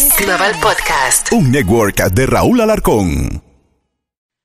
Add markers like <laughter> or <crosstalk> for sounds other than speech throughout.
es Global Podcast. Un network de Raúl Alarcón.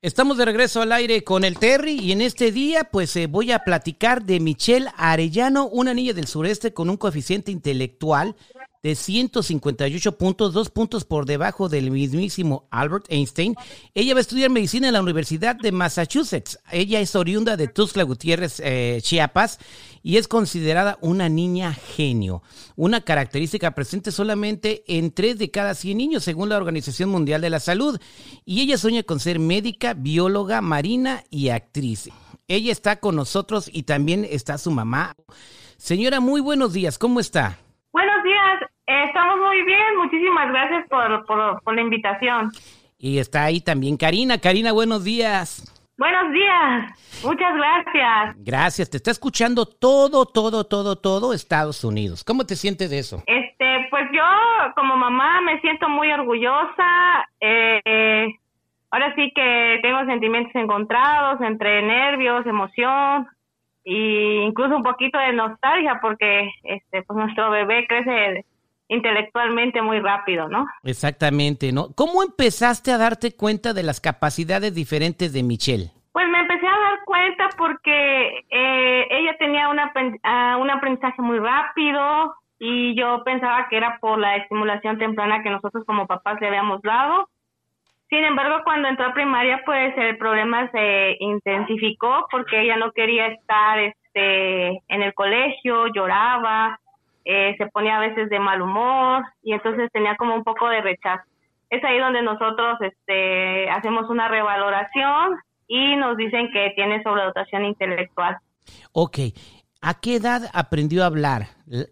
Estamos de regreso al aire con el Terry y en este día pues eh, voy a platicar de Michelle Arellano, una niña del sureste con un coeficiente intelectual de 158 puntos, dos puntos por debajo del mismísimo Albert Einstein. Ella va a estudiar medicina en la Universidad de Massachusetts. Ella es oriunda de Tuxtla Gutiérrez, eh, Chiapas, y es considerada una niña genio, una característica presente solamente en 3 de cada 100 niños, según la Organización Mundial de la Salud. Y ella sueña con ser médica, bióloga, marina y actriz. Ella está con nosotros y también está su mamá. Señora, muy buenos días, ¿cómo está? Buenos días, estamos muy bien, muchísimas gracias por, por, por la invitación. Y está ahí también Karina. Karina, buenos días. Buenos días, muchas gracias. Gracias, te está escuchando todo, todo, todo, todo Estados Unidos. ¿Cómo te sientes de eso? Este, pues yo como mamá me siento muy orgullosa. Eh, ahora sí que tengo sentimientos encontrados entre nervios, emoción e incluso un poquito de nostalgia porque este, pues nuestro bebé crece intelectualmente muy rápido, ¿no? Exactamente, ¿no? ¿Cómo empezaste a darte cuenta de las capacidades diferentes de Michelle? Pues me empecé a dar cuenta porque eh, ella tenía uh, un aprendizaje muy rápido y yo pensaba que era por la estimulación temprana que nosotros como papás le habíamos dado. Sin embargo, cuando entró a primaria, pues el problema se intensificó porque ella no quería estar este, en el colegio, lloraba, eh, se ponía a veces de mal humor y entonces tenía como un poco de rechazo. Es ahí donde nosotros este, hacemos una revaloración y nos dicen que tiene sobredotación intelectual. Ok, ¿a qué edad aprendió a hablar,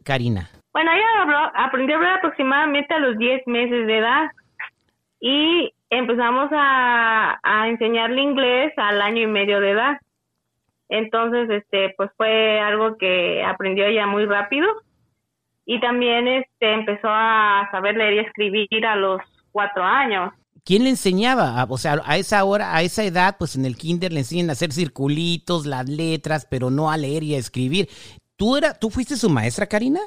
Karina? Bueno, ella aprendió a hablar aproximadamente a los 10 meses de edad y empezamos a, a enseñarle inglés al año y medio de edad. Entonces, este, pues fue algo que aprendió ella muy rápido y también este empezó a saber leer y escribir a los cuatro años. ¿Quién le enseñaba? O sea, a esa hora, a esa edad, pues en el kinder le enseñan a hacer circulitos, las letras, pero no a leer y a escribir. ¿Tú, era, ¿tú fuiste su maestra, Karina?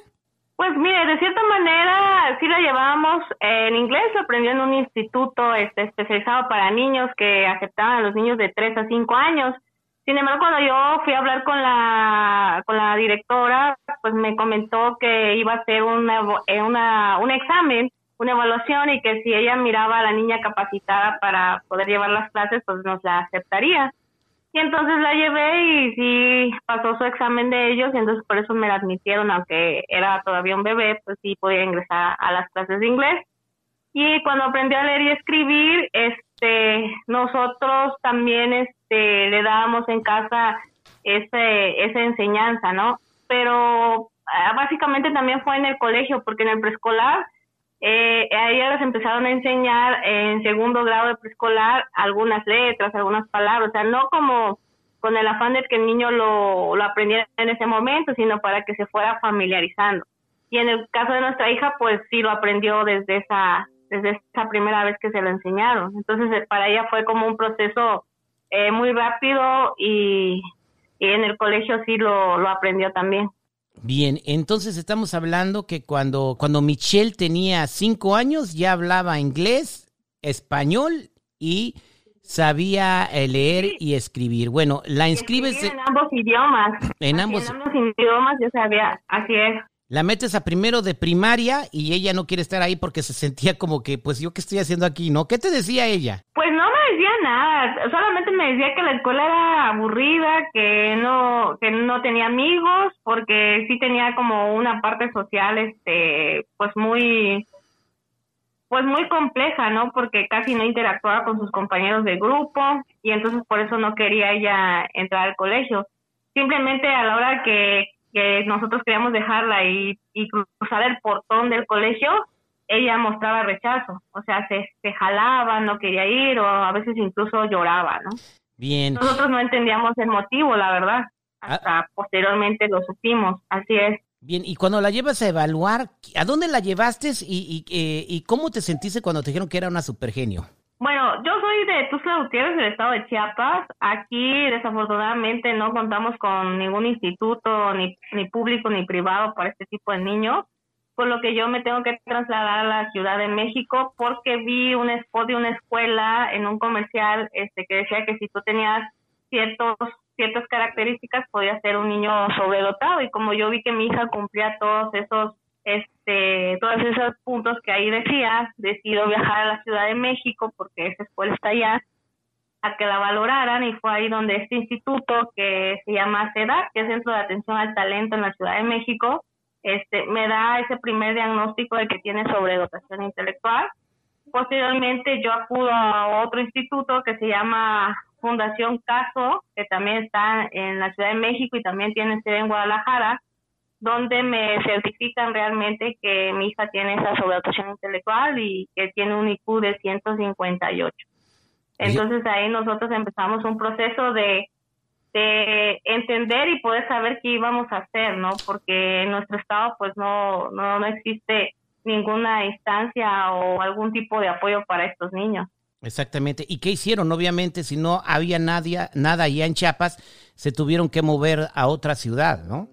Pues mire, de cierta manera sí la llevábamos en inglés, lo aprendió en un instituto este, especializado para niños que aceptaban a los niños de 3 a 5 años. Sin embargo, cuando yo fui a hablar con la, con la directora, pues me comentó que iba a hacer una, eh, una, un examen, una evaluación y que si ella miraba a la niña capacitada para poder llevar las clases, pues nos la aceptaría. Y entonces la llevé y sí pasó su examen de ellos y entonces por eso me la admitieron, aunque era todavía un bebé, pues sí podía ingresar a las clases de inglés. Y cuando aprendió a leer y escribir, este, nosotros también este, le dábamos en casa ese, esa enseñanza, ¿no? Pero ah, básicamente también fue en el colegio, porque en el preescolar eh, a ella les empezaron a enseñar en segundo grado de preescolar algunas letras, algunas palabras, o sea, no como con el afán de que el niño lo, lo aprendiera en ese momento, sino para que se fuera familiarizando. Y en el caso de nuestra hija, pues sí lo aprendió desde esa desde esa primera vez que se lo enseñaron. Entonces, eh, para ella fue como un proceso eh, muy rápido y, en el colegio sí lo, lo aprendió también. Bien, entonces estamos hablando que cuando, cuando Michelle tenía cinco años ya hablaba inglés, español y sabía eh, leer y escribir. Bueno, la inscribes... En ambos idiomas. En ambos... En ambos idiomas yo sabía, así es la metes a primero de primaria y ella no quiere estar ahí porque se sentía como que, pues yo qué estoy haciendo aquí, ¿no? ¿Qué te decía ella? Pues no me decía nada, solamente me decía que la escuela era aburrida, que no, que no tenía amigos, porque sí tenía como una parte social, este, pues muy, pues muy compleja, ¿no? Porque casi no interactuaba con sus compañeros de grupo y entonces por eso no quería ella entrar al colegio. Simplemente a la hora que que nosotros queríamos dejarla y cruzar el portón del colegio, ella mostraba rechazo, o sea, se, se jalaba, no quería ir o a veces incluso lloraba, ¿no? Bien. Nosotros no entendíamos el motivo, la verdad. Ah. Hasta posteriormente lo supimos, así es. Bien, y cuando la llevas a evaluar, ¿a dónde la llevaste y, y, eh, y cómo te sentiste cuando te dijeron que era una supergenio? Bueno, yo soy de Tuxtla Gutiérrez, del estado de Chiapas. Aquí, desafortunadamente, no contamos con ningún instituto, ni, ni público ni privado, para este tipo de niños. Por lo que yo me tengo que trasladar a la Ciudad de México porque vi un spot de una escuela en un comercial este que decía que si tú tenías ciertos ciertas características podías ser un niño sobredotado. Y como yo vi que mi hija cumplía todos esos este todos esos puntos que ahí decía decido viajar a la Ciudad de México porque esa escuela está allá a que la valoraran. Y fue ahí donde este instituto que se llama CEDAC, que es Centro de Atención al Talento en la Ciudad de México, este, me da ese primer diagnóstico de que tiene sobredotación intelectual. Posteriormente yo acudo a otro instituto que se llama Fundación Caso, que también está en la Ciudad de México y también tiene sede en Guadalajara, donde me certifican realmente que mi hija tiene esa sobredotación intelectual y que tiene un IQ de 158. Entonces ahí nosotros empezamos un proceso de de entender y poder saber qué íbamos a hacer, ¿no? Porque en nuestro estado pues no, no, no existe ninguna instancia o algún tipo de apoyo para estos niños. Exactamente. ¿Y qué hicieron? Obviamente, si no había nadie, nada allá en Chiapas, se tuvieron que mover a otra ciudad, ¿no?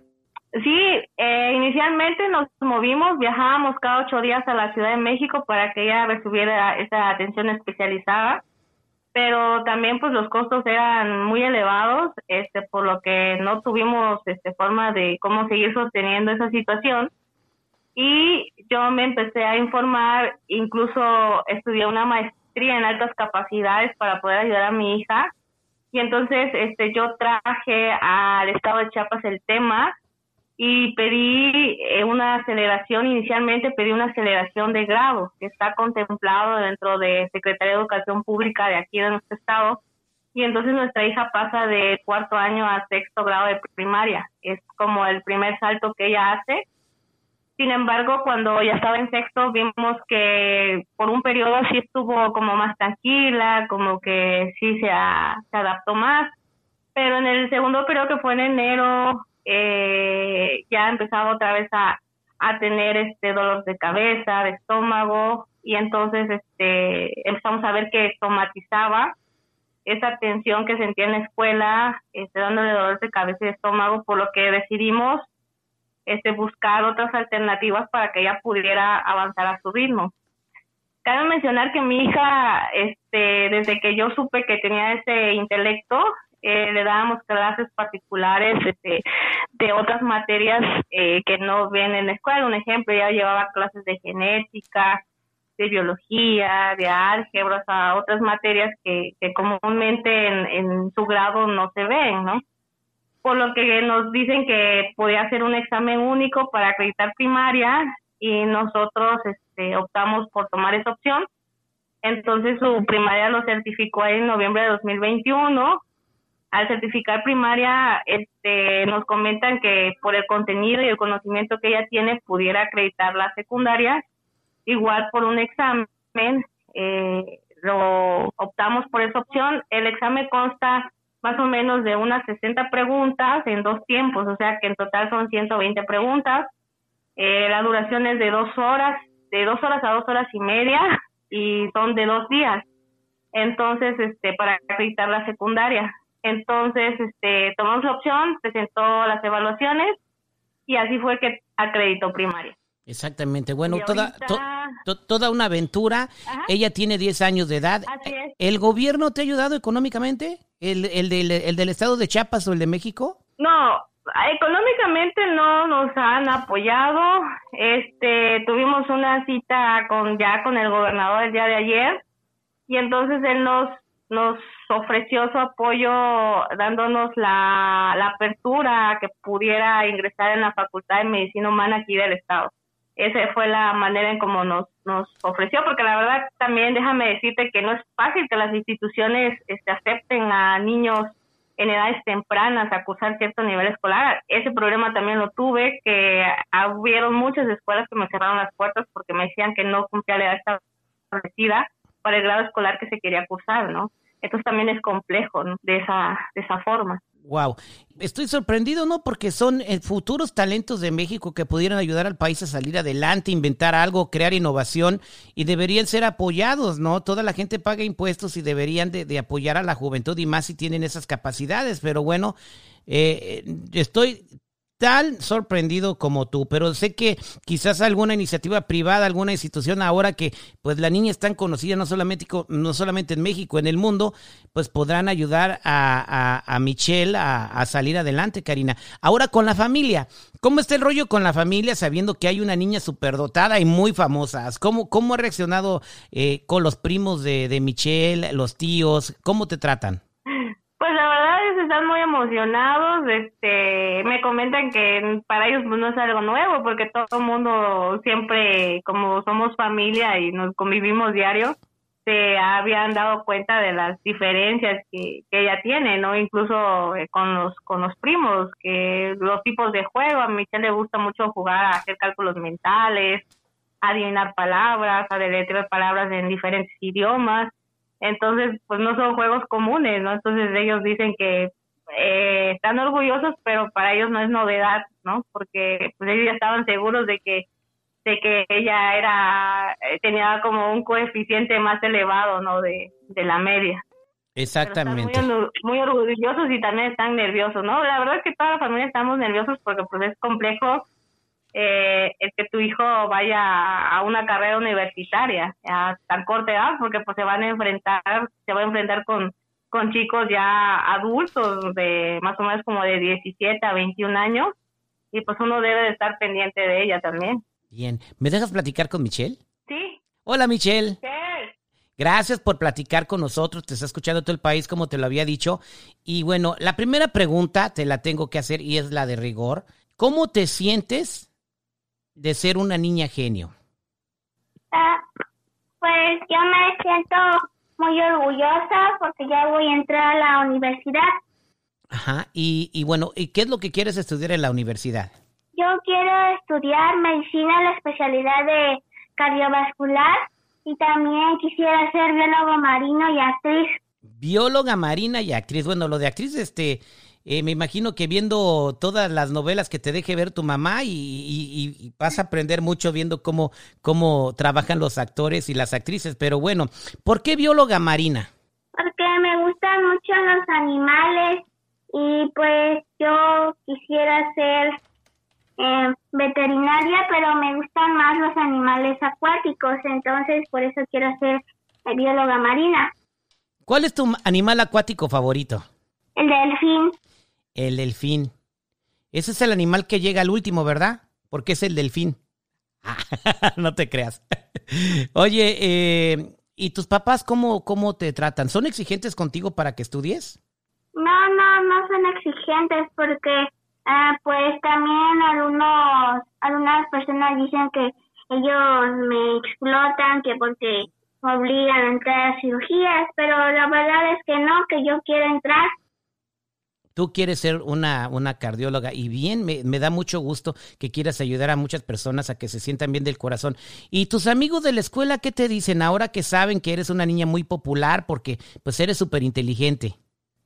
Sí, eh, inicialmente nos movimos, viajábamos cada ocho días a la Ciudad de México para que ella recibiera esa atención especializada pero también pues los costos eran muy elevados, este, por lo que no tuvimos este, forma de cómo seguir sosteniendo esa situación. Y yo me empecé a informar, incluso estudié una maestría en altas capacidades para poder ayudar a mi hija. Y entonces este, yo traje al estado de Chiapas el tema y pedí eh, una aceleración, inicialmente pedí una aceleración de grado que está contemplado dentro de Secretaría de Educación Pública de aquí de nuestro estado y entonces nuestra hija pasa de cuarto año a sexto grado de primaria, es como el primer salto que ella hace. Sin embargo, cuando ya estaba en sexto vimos que por un periodo sí estuvo como más tranquila, como que sí se, se adaptó más, pero en el segundo periodo que fue en enero, eh, ya empezaba otra vez a, a tener este dolor de cabeza, de estómago, y entonces este empezamos a ver que somatizaba esa tensión que sentía en la escuela, este, dándole dolor de cabeza y de estómago, por lo que decidimos este, buscar otras alternativas para que ella pudiera avanzar a su ritmo. Cabe mencionar que mi hija, este, desde que yo supe que tenía ese intelecto, eh, le dábamos clases particulares este, de otras materias eh, que no ven en la escuela. Un ejemplo, ella llevaba clases de genética, de biología, de álgebra, o sea, otras materias que, que comúnmente en, en, su grado no se ven, ¿no? Por lo que nos dicen que podía hacer un examen único para acreditar primaria y nosotros este, optamos por tomar esa opción. Entonces su primaria lo certificó en noviembre de 2021 al certificar primaria, este, nos comentan que por el contenido y el conocimiento que ella tiene pudiera acreditar la secundaria. Igual por un examen, eh, lo optamos por esa opción. El examen consta más o menos de unas 60 preguntas en dos tiempos, o sea que en total son 120 preguntas. Eh, la duración es de dos horas, de dos horas a dos horas y media y son de dos días. Entonces, este, para acreditar la secundaria. Entonces, este, tomamos la opción, presentó las evaluaciones y así fue que acreditó primaria. Exactamente. Bueno, toda, toda una aventura. Ella tiene 10 años de edad. ¿El gobierno te ha ayudado económicamente? ¿El, el, del, ¿El del estado de Chiapas o el de México? No, económicamente no nos han apoyado. Este, tuvimos una cita con ya con el gobernador el día de ayer y entonces él nos nos ofreció su apoyo dándonos la, apertura que pudiera ingresar en la Facultad de Medicina Humana aquí del Estado. Esa fue la manera en cómo nos, nos ofreció, porque la verdad también déjame decirte que no es fácil que las instituciones este, acepten a niños en edades tempranas a cursar cierto nivel escolar. Ese problema también lo tuve, que hubieron muchas escuelas que me cerraron las puertas porque me decían que no cumplía la edad establecida para el grado escolar que se quería cursar, ¿no? Entonces también es complejo ¿no? de, esa, de esa forma. Wow, estoy sorprendido, ¿no? Porque son eh, futuros talentos de México que pudieran ayudar al país a salir adelante, inventar algo, crear innovación y deberían ser apoyados, ¿no? Toda la gente paga impuestos y deberían de, de apoyar a la juventud y más si tienen esas capacidades. Pero bueno, eh, estoy tan sorprendido como tú, pero sé que quizás alguna iniciativa privada, alguna institución ahora que pues la niña es tan conocida no solamente, no solamente en México, en el mundo, pues podrán ayudar a, a, Michelle a, salir adelante, Karina. Ahora con la familia, ¿cómo está el rollo con la familia sabiendo que hay una niña superdotada y muy famosa? ¿Cómo, cómo ha reaccionado eh, con los primos de, de Michelle, los tíos? ¿Cómo te tratan? Pues la verdad es que están muy emocionados, este, me comentan que para ellos pues, no es algo nuevo porque todo el mundo siempre, como somos familia y nos convivimos diario, se habían dado cuenta de las diferencias que, ella tiene, ¿no? Incluso eh, con los con los primos, que los tipos de juego, a Michelle le gusta mucho jugar a hacer cálculos mentales, a adivinar palabras, a deletrear palabras en diferentes idiomas entonces pues no son juegos comunes, ¿no? Entonces ellos dicen que eh, están orgullosos, pero para ellos no es novedad, ¿no? Porque pues ellos ya estaban seguros de que de que ella era eh, tenía como un coeficiente más elevado, ¿no? De, de la media. Exactamente. Muy, muy, orgullosos y también están nerviosos, ¿no? La verdad es que toda la familia estamos nerviosos porque pues es complejo eh, el que tu hijo vaya a una carrera universitaria a tan corta edad, porque pues se van a enfrentar, se va a enfrentar con, con chicos ya adultos de más o menos como de 17 a 21 años y pues uno debe de estar pendiente de ella también. Bien, ¿me dejas platicar con Michelle? Sí. Hola Michelle. Gracias por platicar con nosotros. Te está escuchando todo el país, como te lo había dicho. Y bueno, la primera pregunta te la tengo que hacer y es la de rigor. ¿Cómo te sientes de ser una niña genio? Ah, pues yo me siento muy orgullosa porque ya voy a entrar a la universidad. Ajá, y, y bueno, ¿y qué es lo que quieres estudiar en la universidad? Yo quiero estudiar medicina, la especialidad de cardiovascular y también quisiera ser biólogo marino y actriz. Bióloga marina y actriz. Bueno, lo de actriz, este, eh, me imagino que viendo todas las novelas que te deje ver tu mamá y, vas a aprender mucho viendo cómo, cómo trabajan los actores y las actrices. Pero bueno, ¿por qué bióloga marina? Porque me gustan mucho los animales y pues yo quisiera ser eh, veterinaria, pero me gustan más los animales acuáticos, entonces por eso quiero ser bióloga marina. ¿Cuál es tu animal acuático favorito? El delfín. El delfín. Ese es el animal que llega al último, ¿verdad? Porque es el delfín. <laughs> no te creas. <laughs> Oye, eh, ¿y tus papás cómo, cómo te tratan? ¿Son exigentes contigo para que estudies? No, no, no son exigentes porque ah, pues también algunos, algunas personas dicen que ellos me explotan, que porque me obligan a entrar a cirugías, pero la verdad es que no, que yo quiero entrar Tú quieres ser una, una cardióloga y bien, me, me, da mucho gusto que quieras ayudar a muchas personas a que se sientan bien del corazón. ¿Y tus amigos de la escuela qué te dicen ahora que saben que eres una niña muy popular porque pues eres súper inteligente?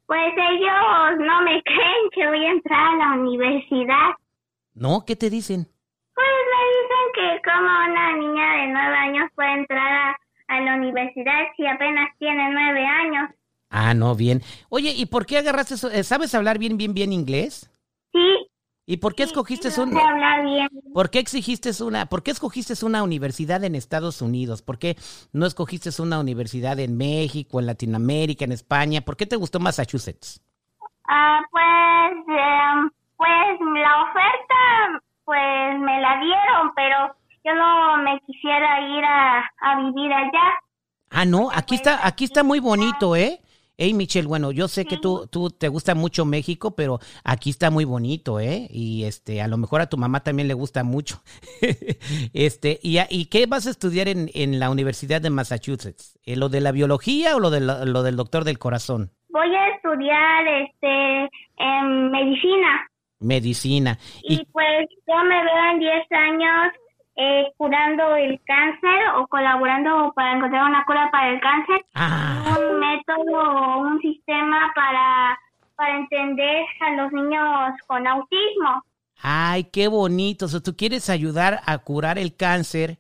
Pues ellos no me creen que voy a entrar a la universidad. ¿No? ¿Qué te dicen? Pues me dicen que como una niña de nueve años puede entrar a, a la universidad si apenas tiene nueve años. Ah, no, bien. Oye, ¿y por qué agarraste eso? Eh, ¿Sabes hablar bien, bien, bien inglés? Sí. ¿Y por qué escogiste sí, una? hablar bien. ¿Por qué exigiste una? ¿Por qué escogiste una universidad en Estados Unidos? ¿Por qué no escogiste una universidad en México, en Latinoamérica, en España? ¿Por qué te gustó Massachusetts? Ah, pues, em, pues la oferta, pues me la dieron, pero yo no me quisiera ir a, a vivir allá. Ah, no, aquí está, aquí está muy bonito, ¿eh? Hey Michelle, bueno, yo sé que tú, tú te gusta mucho México, pero aquí está muy bonito, ¿eh? Y este, a lo mejor a tu mamá también le gusta mucho. <laughs> este, y, ¿y qué vas a estudiar en, en la Universidad de Massachusetts? ¿Eh, ¿Lo de la biología o lo, de lo del doctor del corazón? Voy a estudiar este en medicina. Medicina. Y, y pues yo me veo en 10 años eh, curando el cáncer o colaborando para encontrar una cura para el cáncer. Ah. Un método, un sistema para, para entender a los niños con autismo. Ay, qué bonito. O sea, tú quieres ayudar a curar el cáncer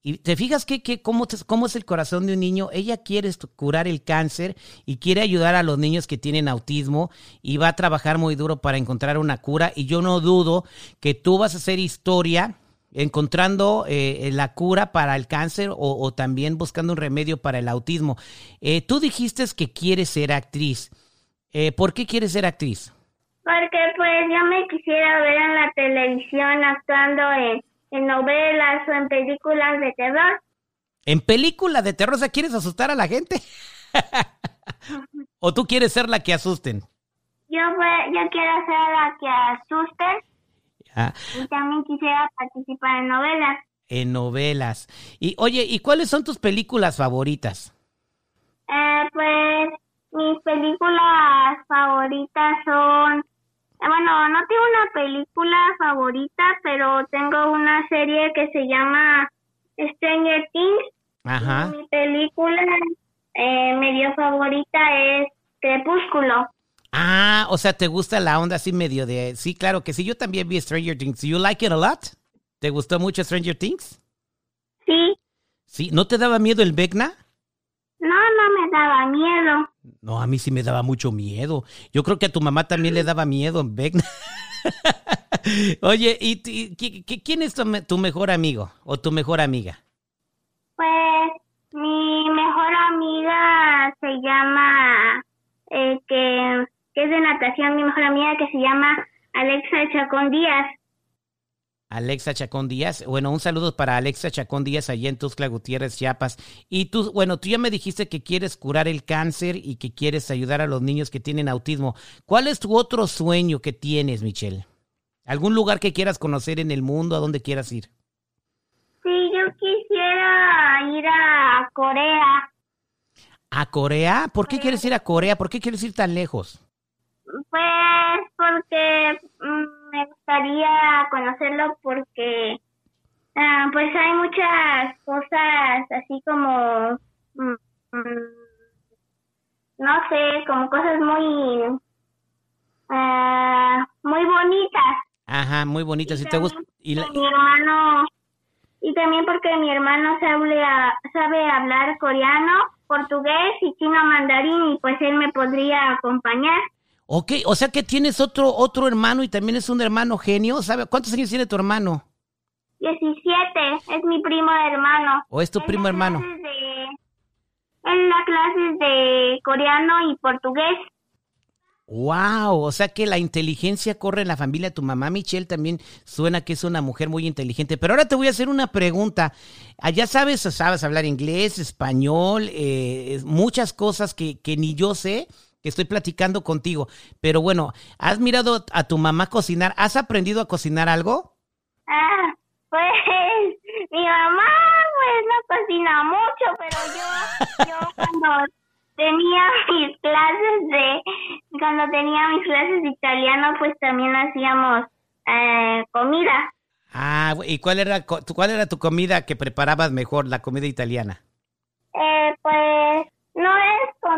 Y te fijas que, que cómo, cómo, es el corazón de un niño. Ella quiere curar el cáncer y quiere ayudar a los niños que tienen autismo y va a trabajar muy duro para encontrar una cura. Y yo no dudo que tú vas a hacer historia encontrando eh, la cura para el cáncer o, también buscando un remedio para el autismo. Eh, tú dijiste que quieres ser actriz. Eh, ¿Por qué quieres ser actriz? Porque pues yo me quisiera ver en la televisión actuando en, novelas o en películas de terror. ¿En películas de terror? O sea, ¿quieres asustar a la gente? ¿O tú quieres ser la que asusten? Yo, pues, yo quiero ser la que asusten. Y también quisiera participar en novelas. En novelas. Y oye, ¿y cuáles son tus películas favoritas? Eh, pues mis películas favoritas son, eh, bueno, no tengo una película favorita, pero tengo una serie que se llama Stranger Things. Ajá. mi película eh, medio favorita es Crepúsculo. Ah, o sea, ¿te gusta la onda así medio de... Sí, claro que sí, yo también vi Stranger Things. You like it a lot? ¿Te gustó mucho Stranger Things? Sí. ¿Sí? ¿No te daba miedo el Vecna? No, no me daba miedo. No, a mí sí me daba mucho miedo. Yo creo que a tu mamá también le daba miedo el Vecna. <laughs> Oye, ¿y, quién es tu, mejor amigo o tu mejor amiga? Pues mi mejor amiga se llama eh, que que es de natación, mi mejor amiga que se llama Alexa Chacón Díaz. Alexa Chacón Díaz. Bueno, un saludo para Alexa Chacón Díaz allá en Tuxtla Gutiérrez, Chiapas. Y tú, bueno, tú ya me dijiste que quieres curar el cáncer y que quieres ayudar a los niños que tienen autismo. ¿Cuál es tu otro sueño que tienes, Michelle? ¿Algún lugar que quieras conocer en el mundo? ¿A dónde quieras ir? Sí, yo quisiera ir a Corea. ¿A Corea? ¿Por qué quieres ir a Corea? ¿Por qué quieres ir tan lejos? Pues porque mm, me gustaría conocerlo porque ah, pues hay muchas cosas así como mm, mm, no sé, como cosas muy ah, muy bonitas. Ajá, muy bonitas. Y, te gusta y mi hermano y también porque mi hermano sabe, sabe hablar coreano, portugués y chino mandarín y pues él me podría acompañar. Ok, o sea que tienes otro, otro hermano y también es un hermano genio. ¿Sabe cuántos años tiene tu hermano? 17, es mi primo hermano. ¿O es tu primo hermano? en la clases de coreano y portugués. Wow, o sea que la inteligencia corre en la familia. Tu mamá Michelle también suena que es una mujer muy inteligente. Pero ahora te voy a hacer una pregunta. Allá sabes, sabes hablar inglés, español, eh, muchas cosas que, que ni yo sé estoy platicando contigo. Pero bueno, ¿has mirado a tu mamá cocinar? ¿Has aprendido a cocinar algo? Ah, pues mi mamá pues no cocina mucho, pero yo, yo <laughs> cuando tenía mis clases de, cuando tenía mis clases de italiano, pues también hacíamos eh, comida. Ah, ¿y cuál era, cuál era tu comida que preparabas mejor, la comida italiana?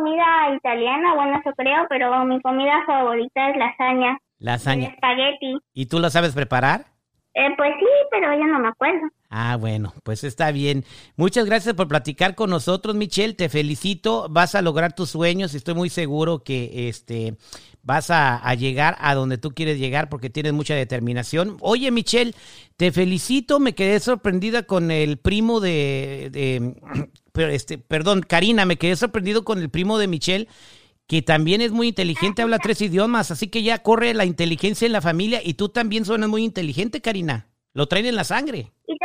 Comida italiana, bueno, eso creo, pero mi comida favorita es lasaña. Lasaña. espagueti. ¿Y tú lo sabes preparar? Eh, pues sí, pero ya no me acuerdo. Ah, bueno, pues está bien. Muchas gracias por platicar con nosotros, Michelle. Te felicito. Vas a lograr tus sueños. Estoy muy seguro que este vas a, llegar a donde tú quieres llegar porque tienes mucha determinación. Oye, Michelle, te felicito. Me quedé sorprendida con el primo de, de este, perdón, Karina, me quedé sorprendido con el primo de Michelle que también es muy inteligente, habla tres idiomas, así que ya corre la inteligencia en la familia y tú también suenas muy inteligente, Karina. Lo traen en la sangre. Y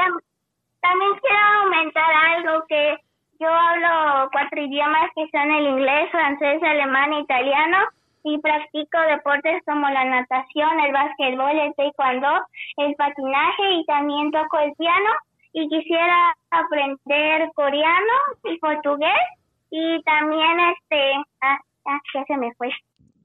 también quiero aumentar algo que yo hablo cuatro idiomas que son el inglés, francés, alemán italiano y practico deportes como la natación, el básquetbol, el taekwondo, el patinaje y también toco el piano y quisiera aprender coreano y portugués y también este ah, ah ya se me fue.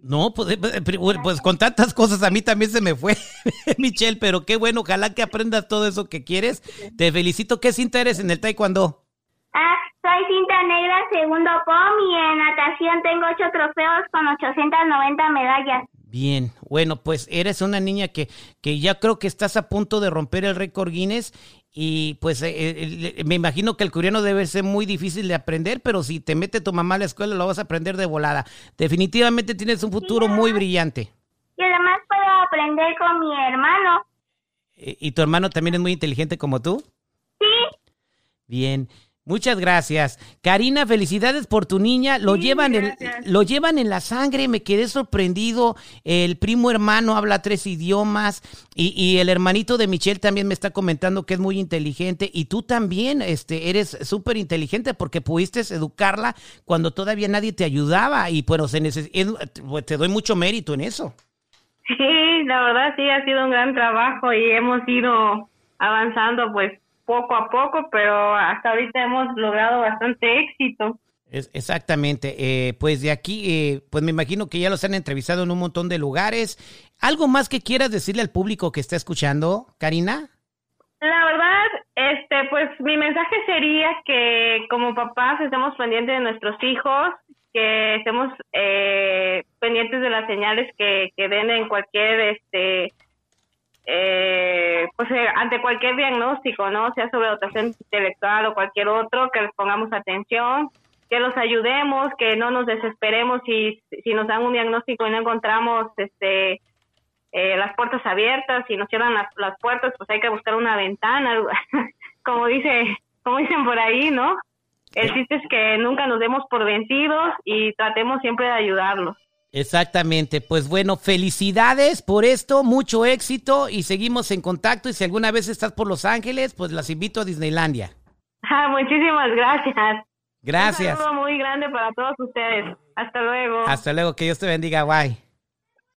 No, pues, eh, eh, pues con tantas cosas a mí también se me fue, <laughs> Michelle, pero qué bueno, ojalá que aprendas todo eso que quieres. Te felicito. ¿Qué cinta eres en el taekwondo? Ah, soy cinta negra, segundo POM y en natación tengo ocho trofeos con 890 medallas. Bien, bueno, pues eres una niña que, que ya creo que estás a punto de romper el récord Guinness y pues eh, eh, me imagino que el coreano debe ser muy difícil de aprender, pero si te mete tu mamá a la escuela lo vas a aprender de volada. Definitivamente tienes un futuro muy brillante. Y además puedo aprender con mi hermano. Eh, ¿Y tu hermano también es muy inteligente como tú? Sí. Bien. Muchas gracias. Karina, felicidades por tu niña. Lo llevan en, lo llevan en la sangre, me quedé sorprendido. El primo hermano habla tres idiomas y, y el hermanito de Michelle también me está comentando que es muy inteligente y tú también este, eres súper inteligente porque pudiste educarla cuando todavía nadie te ayudaba y bueno, se pues, te doy mucho mérito en eso. Sí, la verdad sí ha sido un gran trabajo y hemos ido avanzando pues poco a poco, pero hasta ahorita hemos logrado bastante éxito. Es, exactamente, eh, pues de aquí, eh, pues me imagino que ya los han entrevistado en un montón de lugares. ¿Algo más que quieras decirle al público que está escuchando, Karina? La verdad, este, pues mi mensaje sería que como papás estemos pendientes de nuestros hijos, que estemos eh, pendientes de las señales que, que den en cualquier este eh, pues eh, ante cualquier diagnóstico, ¿no? Sea sobre dotación intelectual o cualquier otro, que les pongamos atención, que los ayudemos, que no nos desesperemos si, si nos dan un diagnóstico y no encontramos este eh, las puertas abiertas, si nos cierran las, las puertas, pues hay que buscar una ventana, <laughs> como dice, como dicen por ahí, ¿no? El chiste es que nunca nos demos por vencidos y tratemos siempre de ayudarlos. Exactamente, pues bueno, felicidades por esto, mucho éxito y seguimos en contacto y si alguna vez estás por Los Ángeles, pues las invito a Disneylandia. Ah, muchísimas gracias. Gracias. Un saludo muy grande para todos ustedes. Hasta luego. Hasta luego, que Dios te bendiga, bye.